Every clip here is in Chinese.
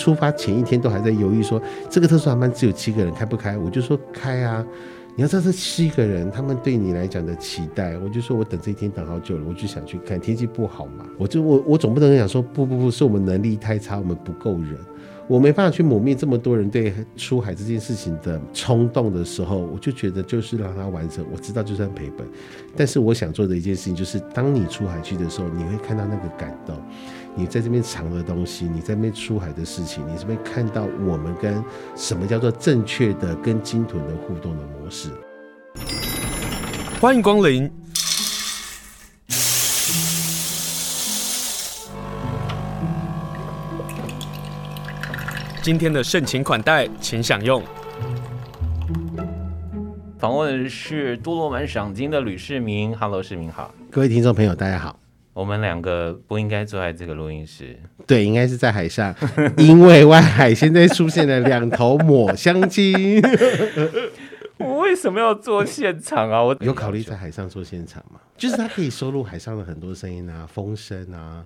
出发前一天都还在犹豫说，这个特殊航班只有七个人开不开？我就说开啊。你要知道这七个人，他们对你来讲的期待，我就说我等这一天等好久了，我就想去看。天气不好嘛，我就我我总不能讲说不不不，是我们能力太差，我们不够人，我没办法去抹灭这么多人对出海这件事情的冲动的时候，我就觉得就是让他完成。我知道就算赔本，但是我想做的一件事情就是，当你出海去的时候，你会看到那个感动。你在这边藏的东西，你在那边出海的事情，你这边看到我们跟什么叫做正确的跟鲸豚的互动的模式。欢迎光临。今天的盛情款待，请享用。访问的是多罗满赏金的吕世明，Hello，世明好。各位听众朋友，大家好。我们两个不应该坐在这个录音室，对，应该是在海上，因为外海现在出现了两头抹香鲸。我为什么要做现场啊？我有考虑在海上做现场吗？就是它可以收录海上的很多声音啊，风声啊。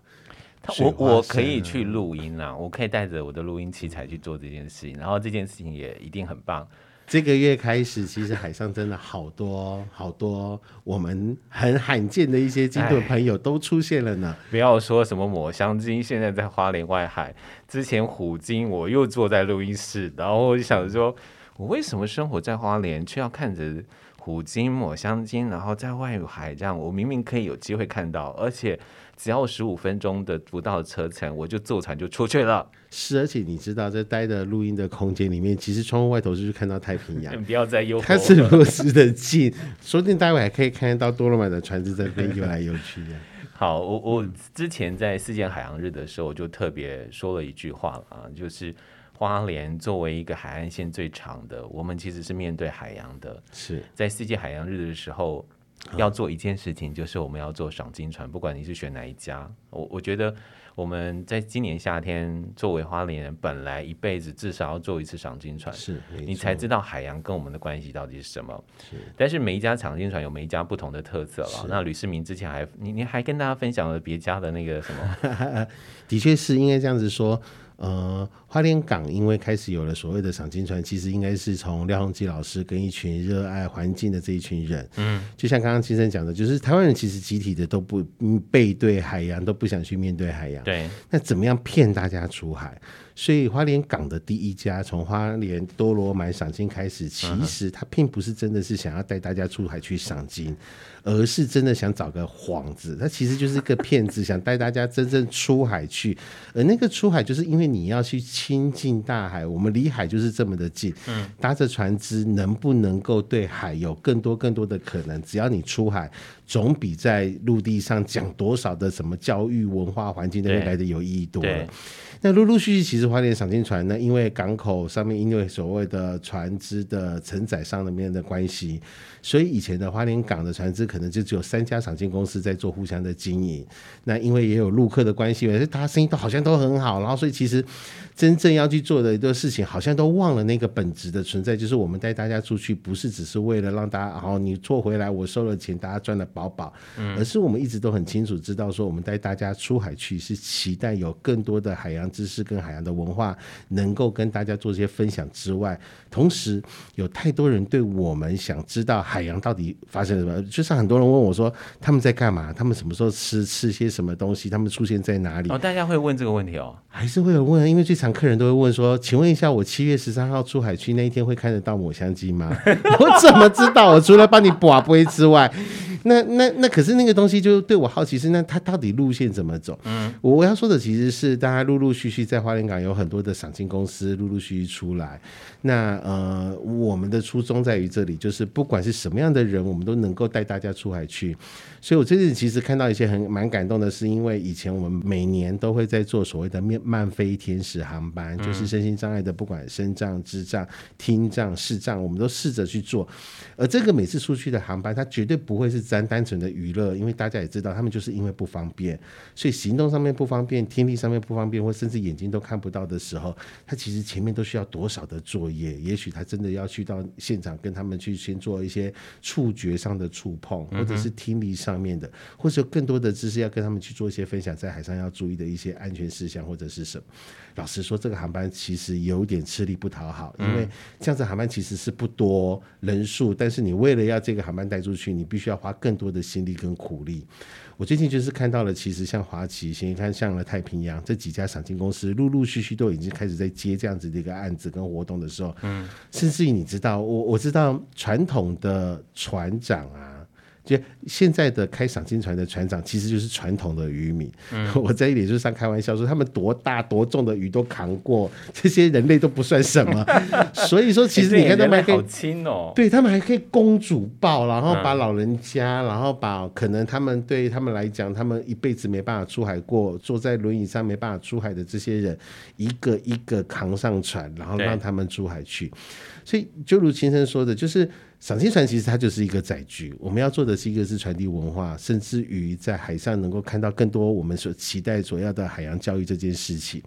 我我可以去录音啦，我可以带着我的录音器材去做这件事情，然后这件事情也一定很棒。这个月开始，其实海上真的好多好多我们很罕见的一些鲸豚朋友都出现了呢。不要说什么抹香鲸，现在在花莲外海，之前虎鲸，我又坐在录音室，然后我就想说，我为什么生活在花莲，却要看着虎鲸、抹香鲸，然后在外海这样，我明明可以有机会看到，而且。只要十五分钟的不到的车程，我就坐船就出去了。是，而且你知道，在待的录音的空间里面，其实窗户外头就是看到太平洋。不要再诱惑。它是如此的近，说不定待会还可以看得到多罗满的船只在那边游来游去的。好，我我之前在世界海洋日的时候，我就特别说了一句话啊，就是花莲作为一个海岸线最长的，我们其实是面对海洋的。是在世界海洋日的时候。要做一件事情，就是我们要做赏金船，不管你是选哪一家。我我觉得我们在今年夏天，作为花莲人，本来一辈子至少要做一次赏金船，是你才知道海洋跟我们的关系到底是什么。是，但是每一家赏金船有每一家不同的特色了。那吕世明之前还你你还跟大家分享了别家的那个什么？的确是应该这样子说。呃，花莲港因为开始有了所谓的赏金船，其实应该是从廖鸿基老师跟一群热爱环境的这一群人，嗯，就像刚刚金生讲的，就是台湾人其实集体的都不背对海洋，都不想去面对海洋，对，那怎么样骗大家出海？所以花莲港的第一家从花莲多罗买赏金开始，其实他并不是真的是想要带大家出海去赏金，而是真的想找个幌子，他其实就是一个骗子，想带大家真正出海去。而那个出海，就是因为你要去亲近大海，我们离海就是这么的近，嗯，搭着船只能不能够对海有更多更多的可能？只要你出海，总比在陆地上讲多少的什么教育、文化、环境那边来的有意义多了。那陆陆续续，其实花莲赏金船呢，因为港口上面因为所谓的船只的承载上面的关系，所以以前的花莲港的船只可能就只有三家赏金公司在做互相的经营。那因为也有陆客的关系，而且大家生意都好像都很好，然后所以其实真正要去做的一个事情，好像都忘了那个本质的存在，就是我们带大家出去，不是只是为了让大家，然后你做回来，我收了钱，大家赚了饱饱，而是我们一直都很清楚知道说，我们带大家出海去是期待有更多的海洋知识跟海洋的文化能够跟大家做一些分享之外，同时有太多人对我们想知道海洋到底发生了什么，就像很多人问我说他们在干嘛，他们什么时候吃吃些什么东西，他们出现在哪里？哦，大家会问这个问题哦，还是会有问，因为最常客人都会问说，请问一下，我七月十三号出海去那一天会看得到抹香鲸吗？我怎么知道？我除了帮你卜龟之外。那那那可是那个东西就对我好奇是，那它到底路线怎么走？嗯，我要说的其实是大家陆陆续续在花莲港有很多的赏金公司陆陆续续出来。那呃，我们的初衷在于这里，就是不管是什么样的人，我们都能够带大家出海去。所以我最近其实看到一些很蛮感动的，是因为以前我们每年都会在做所谓的面慢飞天使航班，就是身心障碍的，不管身障、智障、听障、视障，我们都试着去做。而这个每次出去的航班，它绝对不会是单单纯的娱乐，因为大家也知道，他们就是因为不方便，所以行动上面不方便，听力上面不方便，或甚至眼睛都看不到的时候，他其实前面都需要多少的作业？也许他真的要去到现场跟他们去先做一些触觉上的触碰，或者是听力上面的，或者更多的知识要跟他们去做一些分享，在海上要注意的一些安全事项或者是什么。老实说，这个航班其实有点吃力不讨好，因为这样子航班其实是不多人数，但是你为了要这个航班带出去，你必须要花更多的心力跟苦力。我最近就是看到了，其实像华旗，先看像了太平洋这几家赏金公司，陆陆续续都已经开始在接这样子的一个案子跟活动的时候，嗯，甚至于你知道，我我知道传统的船长啊。就现在的开赏金船的船长，其实就是传统的渔民。嗯、我在脸书上开玩笑说，他们多大多重的鱼都扛过，这些人类都不算什么。所以说，其实你看他们还可以，好轻哦。对，他们还可以公主抱，然后把老人家，嗯、然后把可能他们对他们来讲，他们一辈子没办法出海过，坐在轮椅上没办法出海的这些人，一个一个扛上船，然后让他们出海去。所以，就如秦生说的，就是。赏金船其实它就是一个载具，我们要做的是一个是传递文化，甚至于在海上能够看到更多我们所期待所要的海洋教育这件事情。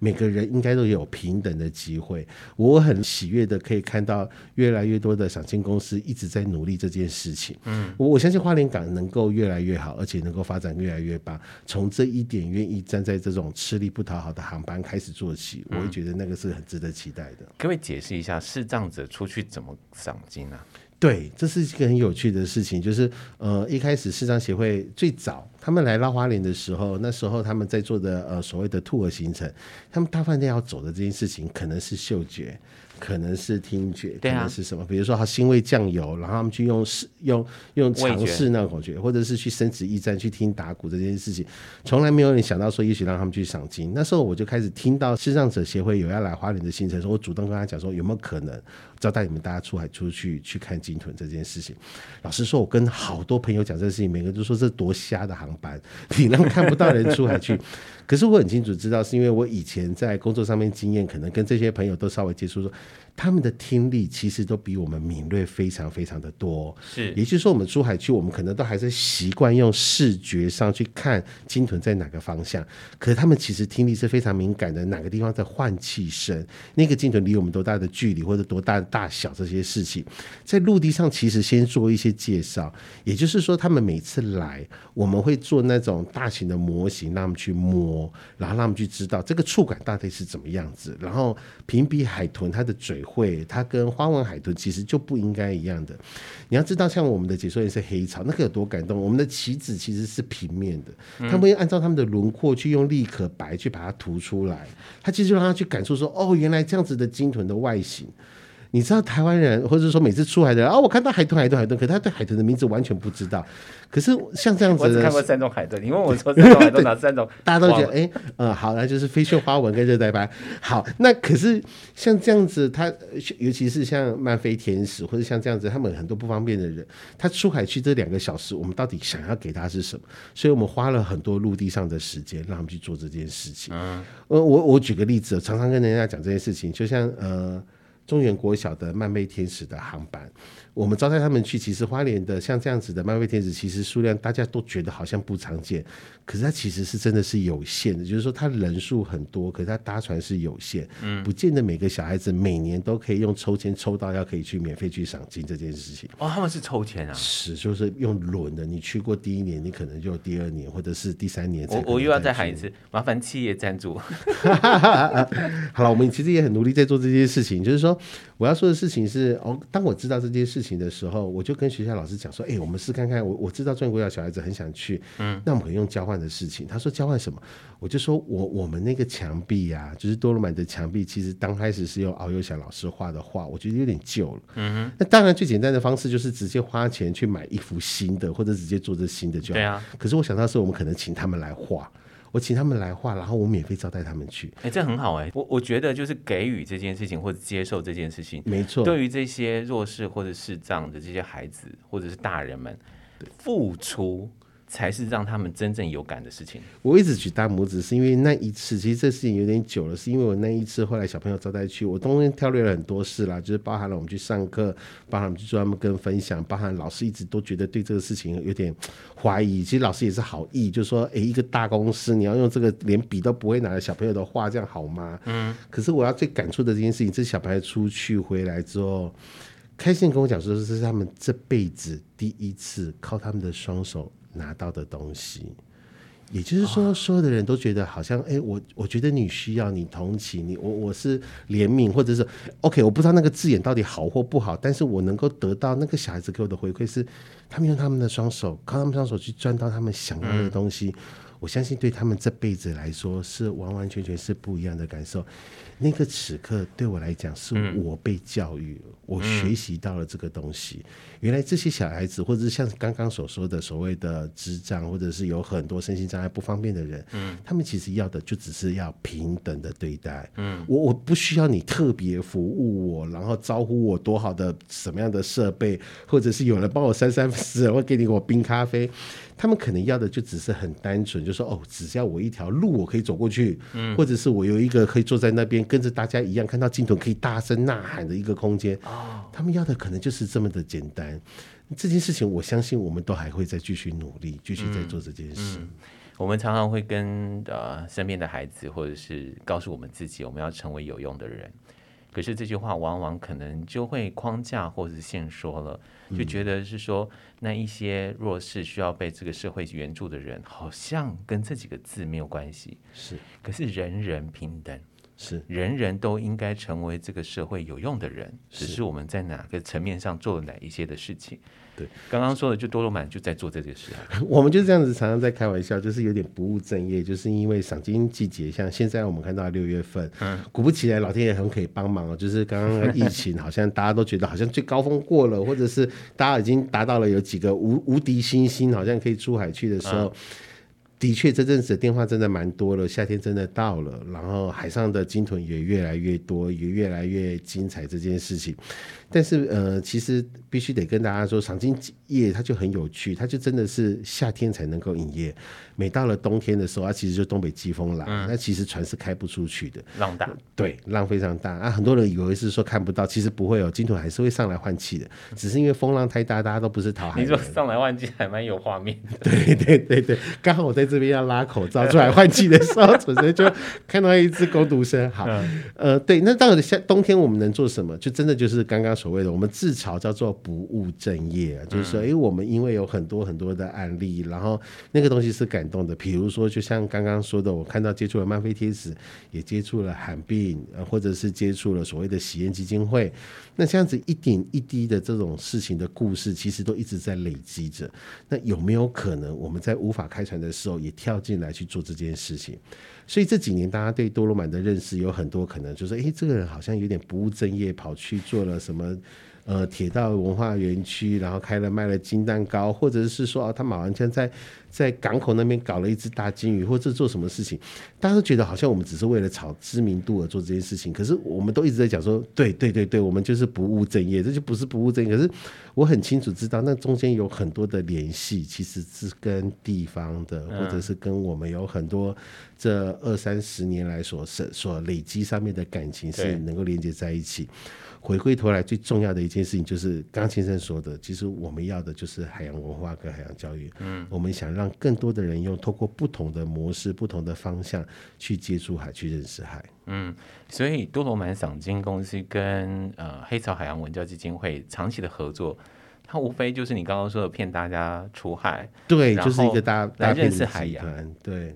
每个人应该都有平等的机会。我很喜悦的可以看到越来越多的赏金公司一直在努力这件事情。嗯，我我相信花莲港能够越来越好，而且能够发展越来越棒。从这一点愿意站在这种吃力不讨好的航班开始做起，我会觉得那个是很值得期待的。可不可以解释一下视障者出去怎么赏金呢？对，这是一个很有趣的事情，就是呃，一开始视障协会最早他们来拉花莲的时候，那时候他们在做的呃所谓的 tour 行程，他们大饭店要走的这件事情可能是嗅觉。可能是听觉，可能是什么？啊、比如说，他腥味酱油，然后他们去用试用用尝试那口诀，或者是去生殖驿站去听打鼓这件事情，从来没有人想到说，也许让他们去赏金。那时候我就开始听到视障者协会有要来花莲的行程，说我主动跟他讲说，有没有可能招待你们大家出海出去去看鲸豚这件事情。老实说，我跟好多朋友讲这件事情，每个人都说这多瞎的航班，你让看不到人出海去。可是我很清楚知道，是因为我以前在工作上面经验，可能跟这些朋友都稍微接触说。他们的听力其实都比我们敏锐非常非常的多，是，也就是说，我们出海去，我们可能都还是习惯用视觉上去看鲸豚在哪个方向，可是他们其实听力是非常敏感的，哪个地方在换气声，那个鲸豚离我们多大的距离或者多大的大小这些事情，在陆地上其实先做一些介绍，也就是说，他们每次来，我们会做那种大型的模型，让他们去摸，然后让他们去知道这个触感大概是怎么样子，然后平比海豚它的嘴。会，它跟花纹海豚其实就不应该一样的。你要知道，像我们的解说员是黑潮，那个有多感动。我们的旗子其实是平面的，他们会按照他们的轮廓去用立可白去把它涂出来。他其实就让他去感受说，哦，原来这样子的鲸豚的外形。你知道台湾人，或者说每次出海的人啊，我看到海豚，海豚，海豚，可是他对海豚的名字完全不知道。可是像这样子，我只看过三种海豚。你问我说 三种海豚哪三种？大家都觉得，哎、欸，呃，好，那就是飞绣花纹跟热带斑。好，那可是像这样子，他尤其是像漫飞天使，或者像这样子，他们很多不方便的人，他出海去这两个小时，我们到底想要给他是什么？所以我们花了很多陆地上的时间，让他们去做这件事情。嗯，呃，我我举个例子，常常跟人家讲这件事情，就像呃。中原国小的漫威天使的航班。我们招待他们去，其实花莲的像这样子的漫威天使，其实数量大家都觉得好像不常见，可是它其实是真的是有限的，就是说它人数很多，可是它搭船是有限，嗯，不见得每个小孩子每年都可以用抽签抽到要可以去免费去赏金这件事情。哦，他们是抽签啊？是，就是用轮的，你去过第一年，你可能就第二年或者是第三年。我我又要再喊一次，麻烦企业赞助。好了，我们其实也很努力在做这件事情，就是说我要说的事情是，哦，当我知道这件事情的时候，我就跟学校老师讲说：“哎、欸，我们试看看。我我知道中原国小小孩子很想去，嗯，那我们可以用交换的事情。”他说：“交换什么？”我就说：“我我们那个墙壁啊，就是多罗满的墙壁，其实刚开始是用敖幼祥老师画的画，我觉得有点旧了。嗯哼，那当然最简单的方式就是直接花钱去买一幅新的，或者直接做这新的就好。对啊。可是我想到是我们可能请他们来画。”我请他们来画，然后我免费招待他们去。哎、欸，这很好哎、欸，我我觉得就是给予这件事情或者接受这件事情，没错。对于这些弱势或者视障的这些孩子或者是大人们，付出才是让他们真正有感的事情。我一直举大拇指，是因为那一次，其实这事情有点久了，是因为我那一次后来小朋友招待去，我中间跳略了很多事啦，就是包含了我们去上课，包含我们去做他们跟分享，包含老师一直都觉得对这个事情有点怀疑。其实老师也是好意，就是说，诶、欸，一个大公司你要用这个连笔都不会拿的小朋友的画，这样好吗？嗯。可是我要最感触的这件事情，这小朋友出去回来之后，开心跟我讲说，这是他们这辈子第一次靠他们的双手。拿到的东西，也就是说，所有的人都觉得好像，哎、欸，我我觉得你需要你同情你，我我是怜悯，或者是 OK，我不知道那个字眼到底好或不好，但是我能够得到那个小孩子给我的回馈是，他们用他们的双手，靠他们双手去赚到他们想要的东西，我相信对他们这辈子来说是完完全全是不一样的感受。那个此刻对我来讲，是我被教育了，我学习到了这个东西。原来这些小孩子，或者是像刚刚所说的所谓的智障，或者是有很多身心障碍不方便的人，嗯，他们其实要的就只是要平等的对待，嗯，我我不需要你特别服务我，然后招呼我多好的什么样的设备，或者是有人帮我扇扇 子，或给你我冰咖啡，他们可能要的就只是很单纯，就说哦，只要我一条路我可以走过去，嗯，或者是我有一个可以坐在那边跟着大家一样看到镜头可以大声呐喊的一个空间，哦，他们要的可能就是这么的简单。这件事情，我相信我们都还会再继续努力，继续在做这件事。嗯嗯、我们常常会跟呃身边的孩子，或者是告诉我们自己，我们要成为有用的人。可是这句话往往可能就会框架或者是限缩了，就觉得是说那一些弱势需要被这个社会援助的人，好像跟这几个字没有关系。是，可是人人平等。是，人人都应该成为这个社会有用的人，只是我们在哪个层面上做了哪一些的事情。对，刚刚说的就多罗满就在做这件事。我们就这样子常常在开玩笑，就是有点不务正业，就是因为赏金季节，像现在我们看到六月份，嗯，果不其然，老天爷很可以帮忙哦。就是刚刚疫情，好像大家都觉得好像最高峰过了，或者是大家已经达到了有几个无无敌星星，好像可以出海去的时候。嗯的确，这阵子的电话真的蛮多了，夏天真的到了，然后海上的鲸豚也越来越多，也越来越精彩这件事情。但是呃，其实必须得跟大家说，赏鲸业它就很有趣，它就真的是夏天才能够营业。每到了冬天的时候，它其实就东北季风来，那、嗯、其实船是开不出去的，浪大，对，浪非常大啊。很多人以为是说看不到，其实不会有鲸豚还是会上来换气的，只是因为风浪太大，大家都不是讨海。你说上来换气还蛮有画面的。对对对对，刚好我在这边要拉口罩出来换气的时候，纯粹就看到一只工读生。好，嗯、呃，对，那到底夏冬天我们能做什么？就真的就是刚刚所谓的，我们自嘲叫做不务正业啊，就是说，哎、嗯，我们因为有很多很多的案例，然后那个东西是感。动的，比如说，就像刚刚说的，我看到接触了漫飞贴子，也接触了罕病，或者是接触了所谓的喜宴基金会，那这样子一点一滴的这种事情的故事，其实都一直在累积着。那有没有可能，我们在无法开船的时候，也跳进来去做这件事情？所以这几年，大家对多罗曼的认识有很多可能，就是哎，这个人好像有点不务正业，跑去做了什么？呃，铁道文化园区，然后开了卖了金蛋糕，或者是说，哦，他马完全在在港口那边搞了一只大鲸鱼，或者做什么事情，大家都觉得好像我们只是为了炒知名度而做这件事情。可是我们都一直在讲说，对对对对，我们就是不务正业，这就不是不务正业。可是我很清楚知道，那中间有很多的联系，其实是跟地方的，或者是跟我们有很多这二三十年来所所累积上面的感情是能够连接在一起。回归头来，最重要的一件事情就是刚先生说的，其实我们要的就是海洋文化跟海洋教育。嗯，我们想让更多的人用透过不同的模式、不同的方向去接触海、去认识海。嗯，所以多罗满赏金公司跟呃黑潮海洋文教基金会长期的合作，它无非就是你刚刚说的骗大家出海，对，就是一个大来认识海洋，对。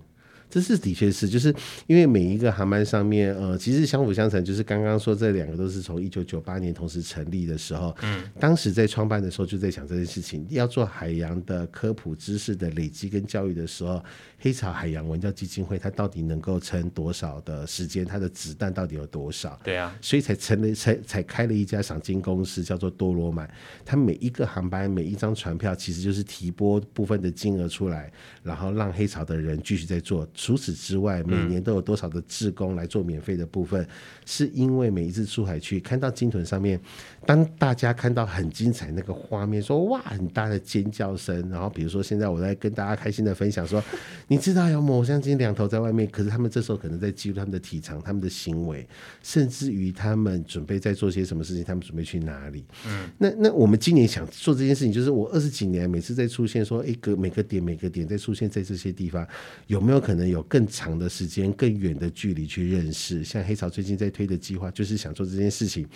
这是的确是，就是因为每一个航班上面，呃，其实相辅相成。就是刚刚说这两个都是从一九九八年同时成立的时候，嗯，当时在创办的时候就在想这件事情，要做海洋的科普知识的累积跟教育的时候，黑潮海洋文教基金会它到底能够撑多少的时间？它的子弹到底有多少？对啊，所以才成立，才才开了一家赏金公司，叫做多罗满。它每一个航班每一张船票，其实就是提拨部分的金额出来，然后让黑潮的人继续在做。除此之外，每年都有多少的志工来做免费的部分，嗯、是因为每一次出海去看到鲸豚上面，当大家看到很精彩那个画面，说哇很大的尖叫声，然后比如说现在我在跟大家开心的分享说，你知道有抹香鲸两头在外面，可是他们这时候可能在记录他们的体长、他们的行为，甚至于他们准备在做些什么事情，他们准备去哪里？嗯，那那我们今年想做这件事情，就是我二十几年每次在出现说一个每个点每个点在出现在这些地方，有没有可能有更长的时间、更远的距离去认识？像黑潮最近在推的计划，就是想做这件事情。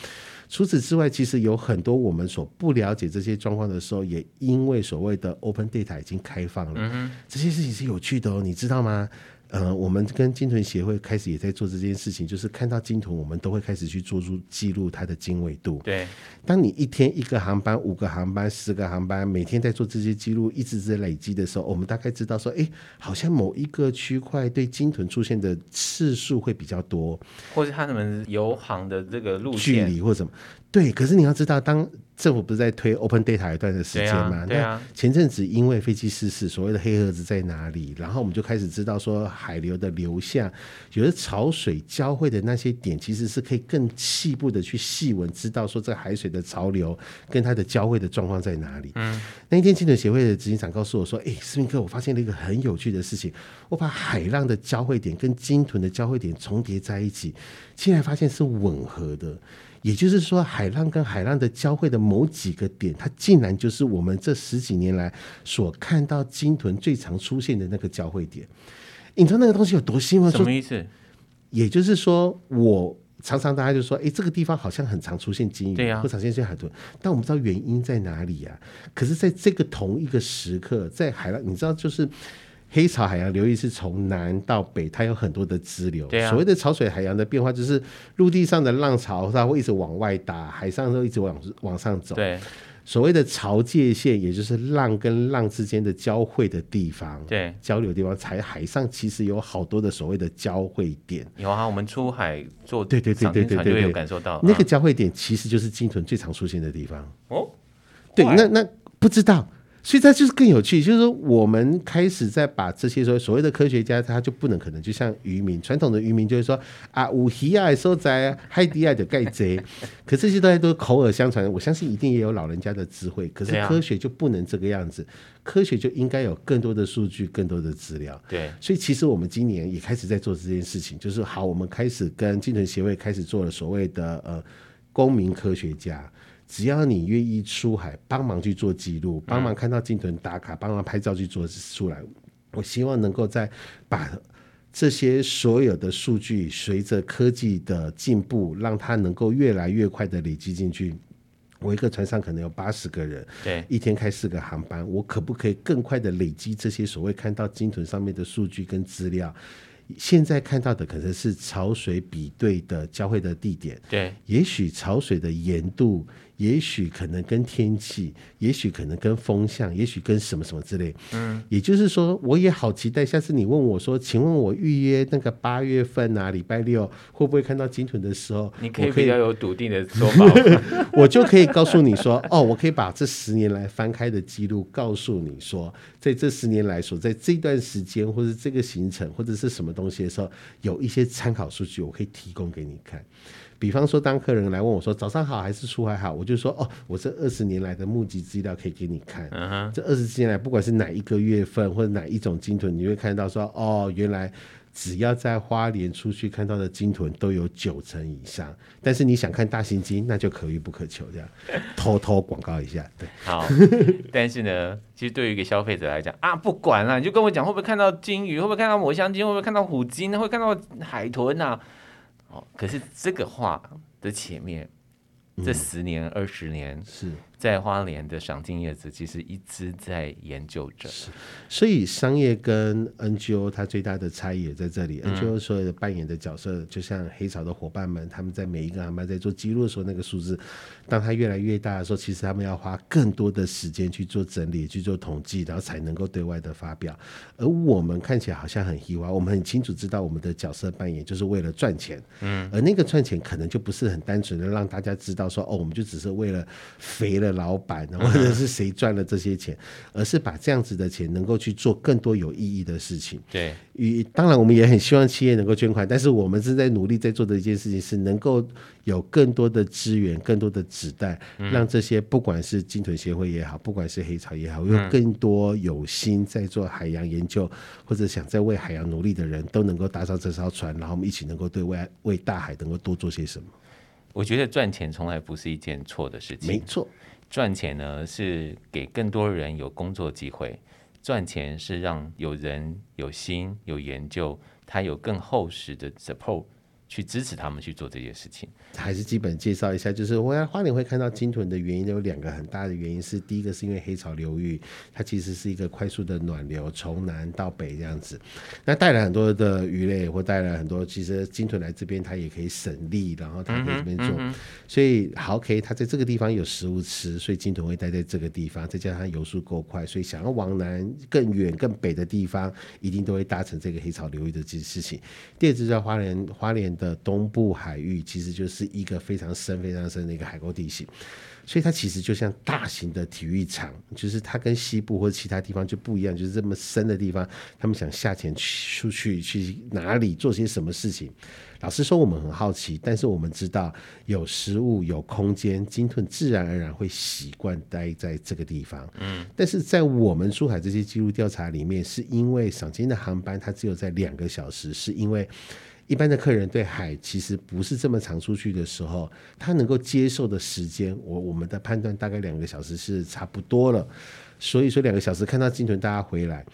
除此之外，其实有很多我们所不了解这些状况的时候，也因为所谓的 Open Data 已经开放了，嗯、这些事情是有趣的哦，你知道吗？呃，我们跟鲸豚协会开始也在做这件事情，就是看到鲸豚，我们都会开始去做出记录它的经纬度。对，当你一天一个航班、五个航班、十个航班，每天在做这些记录，一直在累积的时候，我们大概知道说，哎，好像某一个区块对鲸豚出现的次数会比较多，或是他们游航的这个路线距离或什么。对，可是你要知道，当政府不是在推 Open Data 一段的时间吗？对啊。那前阵子因为飞机失事，所谓的黑盒子在哪里？然后我们就开始知道说，海流的流向，有的潮水交汇的那些点，其实是可以更细部的去细闻，知道说这海水的潮流跟它的交汇的状况在哪里。嗯。那一天，鲸豚协会的执行长告诉我说：“哎，斯宾克，我发现了一个很有趣的事情，我把海浪的交汇点跟鲸豚的交汇点重叠在一起，竟然发现是吻合的。”也就是说，海浪跟海浪的交汇的某几个点，它竟然就是我们这十几年来所看到鲸豚最常出现的那个交汇点。你知道那个东西有多新吗？什么意思？也就是说，我常常大家就说，哎，这个地方好像很常出现鲸鱼，对啊，或常出现海豚，但我们不知道原因在哪里呀、啊？可是，在这个同一个时刻，在海浪，你知道就是。黑潮海洋流域是从南到北，它有很多的支流。对啊。所谓的潮水海洋的变化，就是陆地上的浪潮它会一直往外打，海上都一直往往上走。对。所谓的潮界线，也就是浪跟浪之间的交汇的地方。对。交流的地方，才海上其实有好多的所谓的交汇点。有啊，我们出海做对对对对对对，有感受到那个交汇点，其实就是鲸豚最常出现的地方。哦。对，那那不知道。所以它就是更有趣，就是说我们开始在把这些所所谓的科学家，他就不能可能就像渔民传统的渔民，就是说啊，有鱼啊，收在海底啊，的盖贼。可这些东西都是口耳相传，我相信一定也有老人家的智慧。可是科学就不能这个样子，科学就应该有更多的数据，更多的资料。对，所以其实我们今年也开始在做这件事情，就是好，我们开始跟精神协会开始做了所谓的呃公民科学家。只要你愿意出海帮忙去做记录，帮忙看到鲸豚打卡，帮忙拍照去做出来，我希望能够在把这些所有的数据，随着科技的进步，让它能够越来越快的累积进去。我一个船上可能有八十个人，对，一天开四个航班，我可不可以更快的累积这些所谓看到鲸豚上面的数据跟资料？现在看到的可能是潮水比对的交汇的地点，对，也许潮水的盐度。也许可能跟天气，也许可能跟风向，也许跟什么什么之类。嗯，也就是说，我也好期待下次你问我说，请问我预约那个八月份啊，礼拜六会不会看到金豚的时候，你可以比较有笃定的说法，我就可以告诉你说，哦，我可以把这十年来翻开的记录告诉你说，在这十年来所在这段时间或者这个行程或者是什么东西的时候，有一些参考数据，我可以提供给你看。比方说，当客人来问我说“早上好”还是“出海好”，我就说：“哦，我这二十年来的募集资料可以给你看。Uh huh. 这二十年来，不管是哪一个月份或者哪一种鲸豚，你会看到说：哦，原来只要在花莲出去看到的鲸豚都有九成以上。但是你想看大型鲸，那就可遇不可求。这样 偷偷广告一下，对。好，但是呢，其实对于一个消费者来讲啊，不管了，你就跟我讲，会不会看到鲸鱼？会不会看到抹香鲸？会不会看到虎鲸？会看到海豚啊？哦，可是这个话的前面，这十年、二十年是。在花莲的赏金叶子其实一直在研究着，所以商业跟 NGO 它最大的差异也在这里。嗯、NGO 所有的扮演的角色，就像黑潮的伙伴们，他们在每一个航班在做记录的时候，那个数字，当它越来越大的时候，其实他们要花更多的时间去做整理、去做统计，然后才能够对外的发表。而我们看起来好像很意外，我们很清楚知道我们的角色扮演就是为了赚钱。嗯，而那个赚钱可能就不是很单纯的让大家知道说，哦，我们就只是为了肥了。了老板，或者是谁赚了这些钱，嗯、而是把这样子的钱能够去做更多有意义的事情。对，与当然我们也很希望企业能够捐款，但是我们是在努力在做的一件事情，是能够有更多的资源、更多的子弹，嗯、让这些不管是鲸豚协会也好，不管是黑潮也好，有更多有心在做海洋研究或者想在为海洋努力的人都能够搭上这艘船，然后我们一起能够对未来为大海能够多做些什么。我觉得赚钱从来不是一件错的事情。没错，赚钱呢是给更多人有工作机会，赚钱是让有人有心有研究，他有更厚实的 support。去支持他们去做这件事情，还是基本介绍一下，就是我在花莲会看到鲸豚的原因有两个很大的原因，是第一个是因为黑潮流域，它其实是一个快速的暖流，从南到北这样子，那带来很多的鱼类，或带来很多，其实鲸豚来这边它也可以省力，然后它可以这边做，嗯嗯、所以好 OK，它在这个地方有食物吃，所以鲸豚会待在这个地方，再加上它游速够快，所以想要往南更远更北的地方，一定都会搭乘这个黑潮流域的这件事情。第二就是在花莲花莲。的东部海域其实就是一个非常深、非常深的一个海沟地形，所以它其实就像大型的体育场，就是它跟西部或者其他地方就不一样，就是这么深的地方，他们想下潜出去去哪里做些什么事情。老实说，我们很好奇，但是我们知道有食物、有空间，鲸豚自然而然会习惯待在这个地方。嗯，但是在我们出海这些记录调查里面，是因为赏金的航班它只有在两个小时，是因为。一般的客人对海其实不是这么常出去的时候，他能够接受的时间，我我们的判断大概两个小时是差不多了。所以说两个小时看到鲸豚，大家回来。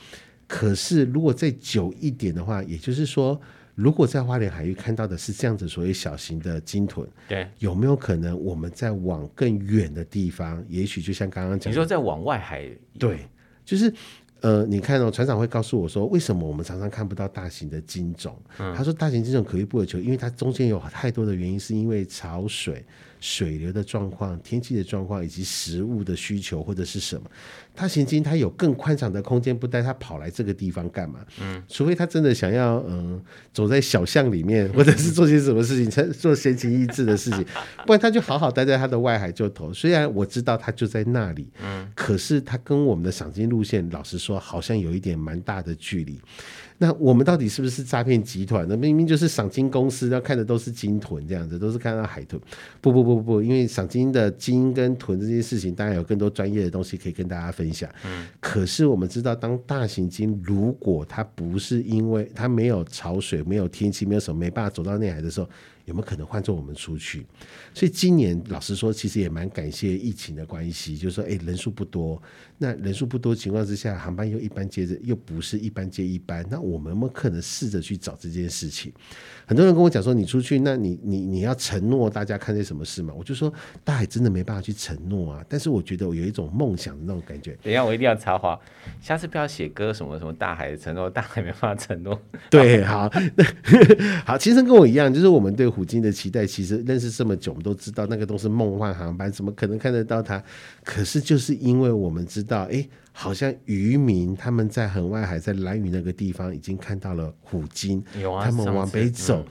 可是如果再久一点的话，也就是说，如果在花莲海域看到的是这样子所谓小型的鲸豚，对，有没有可能我们在往更远的地方？也许就像刚刚讲，你说在往外海，对，就是。呃，你看哦，船长会告诉我说，为什么我们常常看不到大型的金种？嗯、他说，大型金种可遇不可求，因为它中间有太多的原因，是因为潮水。水流的状况、天气的状况以及食物的需求或者是什么，他行经他有更宽敞的空间，不带他跑来这个地方干嘛？嗯，除非他真的想要嗯走在小巷里面，或者是做些什么事情，才 做闲情逸致的事情，不然他就好好待在他的外海就头。虽然我知道他就在那里，嗯，可是他跟我们的赏金路线，老实说，好像有一点蛮大的距离。那我们到底是不是诈骗集团？那明明就是赏金公司，要看的都是鲸豚这样子，都是看到海豚。不不不不不，因为赏金的鲸跟豚这件事情，当然有更多专业的东西可以跟大家分享。嗯，可是我们知道，当大型鲸如果它不是因为它没有潮水、没有天气、没有什么没办法走到内海的时候。有没有可能换做我们出去？所以今年老实说，其实也蛮感谢疫情的关系，就是说，哎，人数不多。那人数不多情况之下，航班又一般接着，又不是一般接一般。那我们有没有可能试着去找这件事情？很多人跟我讲说，你出去，那你你你要承诺大家看见什么事嘛？我就说，大海真的没办法去承诺啊。但是我觉得我有一种梦想的那种感觉。等一下，我一定要插话，下次不要写歌什么什么大海的承诺，大海没办法承诺。对，好，好，其实跟我一样，就是我们对。虎鲸的期待，其实认识这么久，我们都知道那个都是梦幻航班，怎么可能看得到它？可是就是因为我们知道，哎、欸，好像渔民他们在很外海，在蓝屿那个地方已经看到了虎鲸，啊、他们往北走，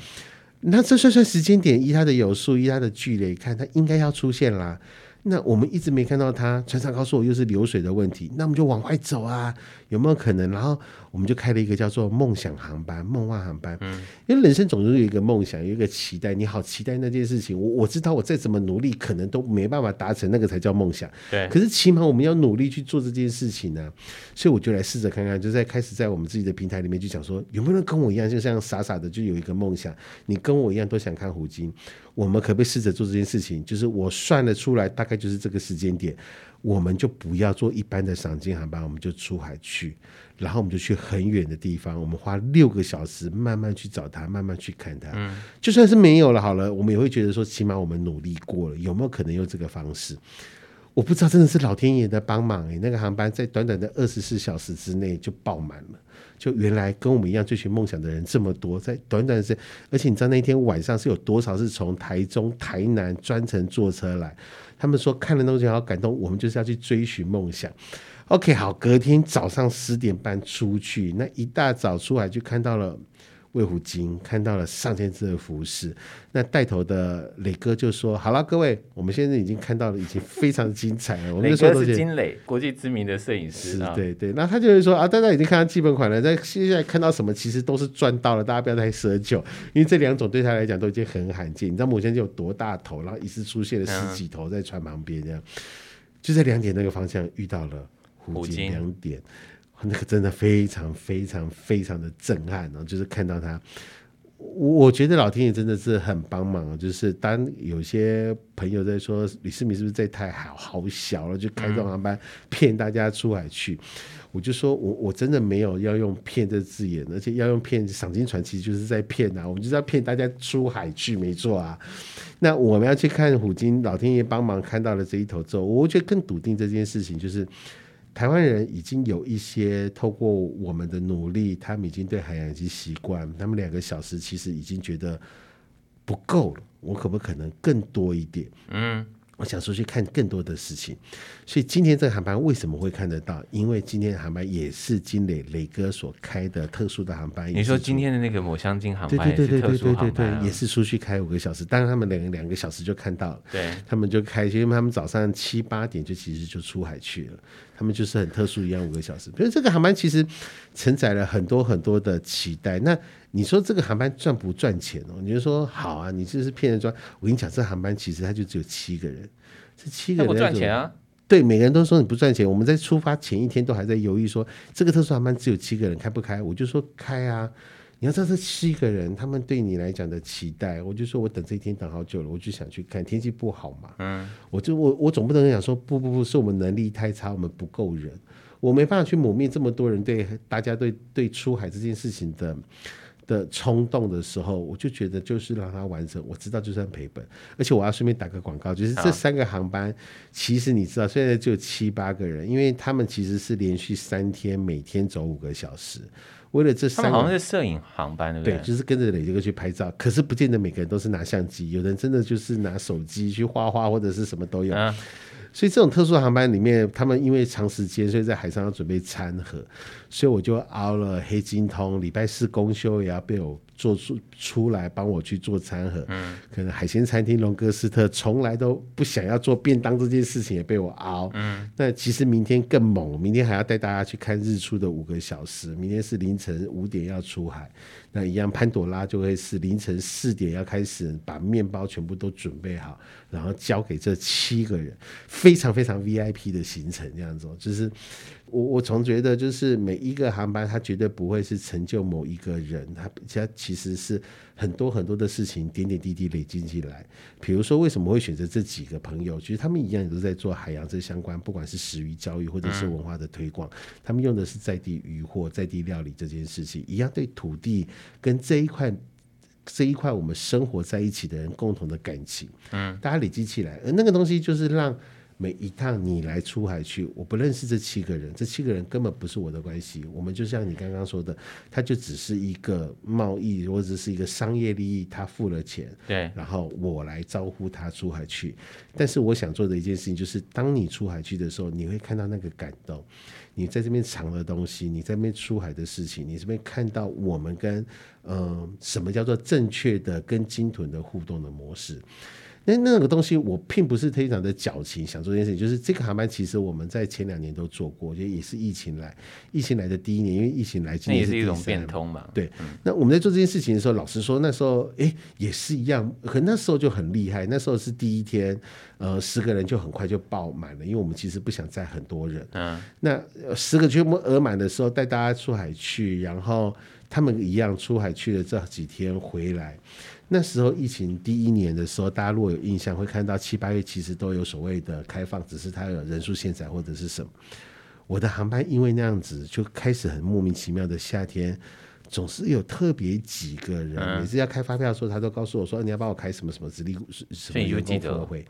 嗯、那这算算时间点，依它的有数，依它的距离看，它应该要出现啦。那我们一直没看到它，船长告诉我又是流水的问题，那我们就往外走啊，有没有可能？然后我们就开了一个叫做梦想航班、梦幻航班。嗯，因为人生总是有一个梦想，有一个期待，你好期待那件事情。我我知道我再怎么努力，可能都没办法达成，那个才叫梦想。对，可是起码我们要努力去做这件事情呢、啊。所以我就来试着看看，就在开始在我们自己的平台里面就讲说，有没有人跟我一样，就像傻傻的就有一个梦想，你跟我一样都想看虎鲸。我们可不可以试着做这件事情？就是我算得出来，大概就是这个时间点，我们就不要做一般的赏金航班，我们就出海去，然后我们就去很远的地方，我们花六个小时慢慢去找它，慢慢去看它。嗯，就算是没有了，好了，我们也会觉得说，起码我们努力过了，有没有可能用这个方式？我不知道，真的是老天爷的帮忙诶，那个航班在短短的二十四小时之内就爆满了。就原来跟我们一样追寻梦想的人这么多，在短短的时间，而且你知道那天晚上是有多少是从台中、台南专程坐车来？他们说看了东西好感动，我们就是要去追寻梦想。OK，好，隔天早上十点半出去，那一大早出来就看到了。卫福金，看到了上千只的服饰。那带头的磊哥就说：“好了，各位，我们现在已经看到了，已经非常精彩了。”我们说是金磊，国际知名的摄影师。是，对对。那他就会说：“啊，大家已经看到基本款了，那现在看到什么，其实都是赚到了，大家不要太奢求，因为这两种对他来讲都已经很罕见。你知道母亲节有多大头，然后一次出现了十几头在船旁边，这样、嗯、就在两点那个方向遇到了虎鲸两点。”那个真的非常非常非常的震撼哦，就是看到他，我我觉得老天爷真的是很帮忙，就是当有些朋友在说李世民是不是在太好好小了，就开这种航班骗大家出海去，我就说我我真的没有要用骗这字眼，而且要用骗赏金船其实就是在骗啊，我们就是要骗大家出海去，没错啊。那我们要去看虎鲸，老天爷帮忙看到了这一头之后，我觉得更笃定这件事情就是。台湾人已经有一些透过我们的努力，他们已经对海洋已经习惯。他们两个小时其实已经觉得不够了，我可不可能更多一点？嗯。我想出去看更多的事情，所以今天这个航班为什么会看得到？因为今天的航班也是金磊磊哥所开的特殊的航班。你说今天的那个抹香鲸航班，对对对对对对对，也是出去开五个小时。当然他们两个两个小时就看到了，对，他们就开，因为他们早上七八点就其实就出海去了。他们就是很特殊一样五个小时。比如这个航班其实承载了很多很多的期待。那你说这个航班赚不赚钱哦？你就说好啊，你这是骗人赚。我跟你讲，这航班其实它就只有七个人，这七个人不赚钱啊？对，每个人都说你不赚钱。我们在出发前一天都还在犹豫说，这个特殊航班只有七个人开不开？我就说开啊！你要知道这七个人他们对你来讲的期待，我就说我等这一天等好久了，我就想去看。天气不好嘛，嗯，我就我我总不能讲说不不不是我们能力太差，我们不够人，我没办法去抹灭这么多人对大家对对出海这件事情的。的冲动的时候，我就觉得就是让他完成。我知道就算赔本，而且我要顺便打个广告，就是这三个航班，其实你知道现在就七八个人，因为他们其实是连续三天，每天走五个小时，为了这三个，好像是摄影航班对不对？对，就是跟着磊哥去拍照，可是不见得每个人都是拿相机，有人真的就是拿手机去画画或者是什么都有。啊所以这种特殊航班里面，他们因为长时间，所以在海上要准备餐盒，所以我就熬了黑金通，礼拜四公休也要被我。做出出来帮我去做餐盒，嗯，可能海鲜餐厅龙哥斯特从来都不想要做便当这件事情也被我熬，嗯，那其实明天更猛，明天还要带大家去看日出的五个小时，明天是凌晨五点要出海，那一样潘朵拉就会是凌晨四点要开始把面包全部都准备好，然后交给这七个人，非常非常 VIP 的行程这样子，就是。我我总觉得，就是每一个航班，它绝对不会是成就某一个人，它它其实是很多很多的事情，点点滴滴累积起来。比如说，为什么会选择这几个朋友？其实他们一样也都在做海洋这相关，不管是食鱼教育或者是文化的推广，他们用的是在地渔获、在地料理这件事情，一样对土地跟这一块这一块我们生活在一起的人共同的感情，嗯，大家累积起来，而那个东西就是让。每一趟你来出海去，我不认识这七个人，这七个人根本不是我的关系。我们就像你刚刚说的，他就只是一个贸易或者是一个商业利益，他付了钱，对，然后我来招呼他出海去。但是我想做的一件事情，就是当你出海去的时候，你会看到那个感动。你在这边藏的东西，你在这边出海的事情，你这边看到我们跟嗯、呃，什么叫做正确的跟鲸豚的互动的模式。那那个东西，我并不是非常的矫情，想做这件事情。就是这个航班，其实我们在前两年都做过，就也是疫情来，疫情来的第一年，因为疫情来，今年是，那也是一种变通嘛。对、嗯，那我们在做这件事情的时候，老实说，那时候哎、欸、也是一样，可那时候就很厉害。那时候是第一天，呃，十个人就很快就爆满了，因为我们其实不想载很多人。嗯，那十个全部额满的时候，带大家出海去，然后他们一样出海去了这几天回来。那时候疫情第一年的时候，大家如果有印象，会看到七八月其实都有所谓的开放，只是它有人数限制或者是什么。我的航班因为那样子就开始很莫名其妙的夏天，总是有特别几个人、嗯、每次要开发票的时候，他都告诉我说你要帮我开什么什么职励什么员工福利会。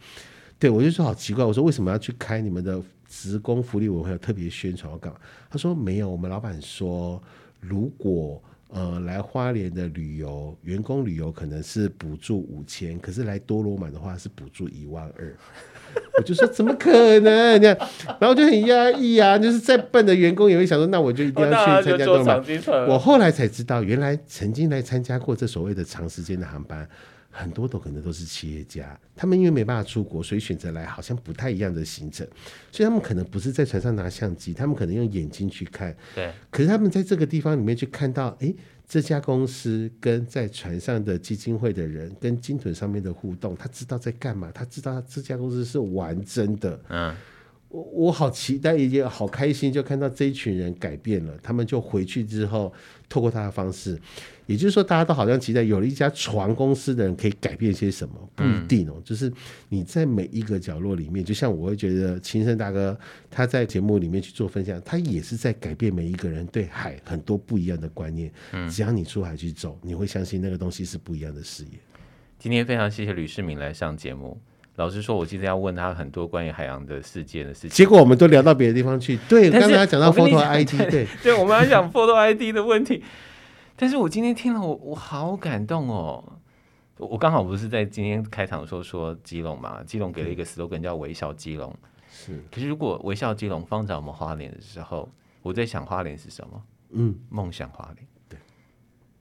对，我就说好奇怪，我说为什么要去开你们的职工福利委员会有特别宣传？我干嘛？他说没有，我们老板说如果。呃，来花莲的旅游，员工旅游可能是补助五千，可是来多罗满的话是补助一万二。我就说怎么可能？这样，然后就很压抑啊。就是再笨的员工也会想说，那我就一定要去参加多罗满。我后来才知道，原来曾经来参加过这所谓的长时间的航班。很多都可能都是企业家，他们因为没办法出国，所以选择来好像不太一样的行程，所以他们可能不是在船上拿相机，他们可能用眼睛去看。对。可是他们在这个地方里面去看到，哎、欸，这家公司跟在船上的基金会的人跟金屯上面的互动，他知道在干嘛，他知道这家公司是玩真的。嗯。我我好期待，也好开心，就看到这一群人改变了，他们就回去之后，透过他的方式。也就是说，大家都好像期待有了一家船公司的人可以改变些什么，不一定哦。就是你在每一个角落里面，就像我会觉得青山大哥他在节目里面去做分享，他也是在改变每一个人对海很多不一样的观念。只要你出海去走，你会相信那个东西是不一样的视野。今天非常谢谢吕世明来上节目。老实说，我今天要问他很多关于海洋的世界的事情，结果我们都聊到别的地方去。对，刚才讲到 Photo ID，对 对，对，我们还讲 Photo ID 的问题。但是我今天听了我，我我好感动哦！我刚好不是在今天开场的时候说基隆嘛，基隆给了一个 slogan 叫“微笑基隆”。是，可是如果微笑基隆放在我们花莲的时候，我在想花莲是什么？嗯，梦想花莲。对，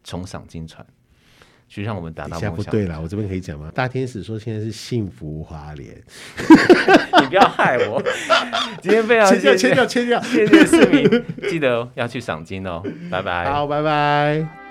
重赏金船。去让我们达到梦想。不对了，我这边可以讲吗？大天使说现在是幸福花莲，你不要害我。今天非常谢谢，切掉，切掉，谢谢市民，记得要去赏金哦，拜拜。好，拜拜。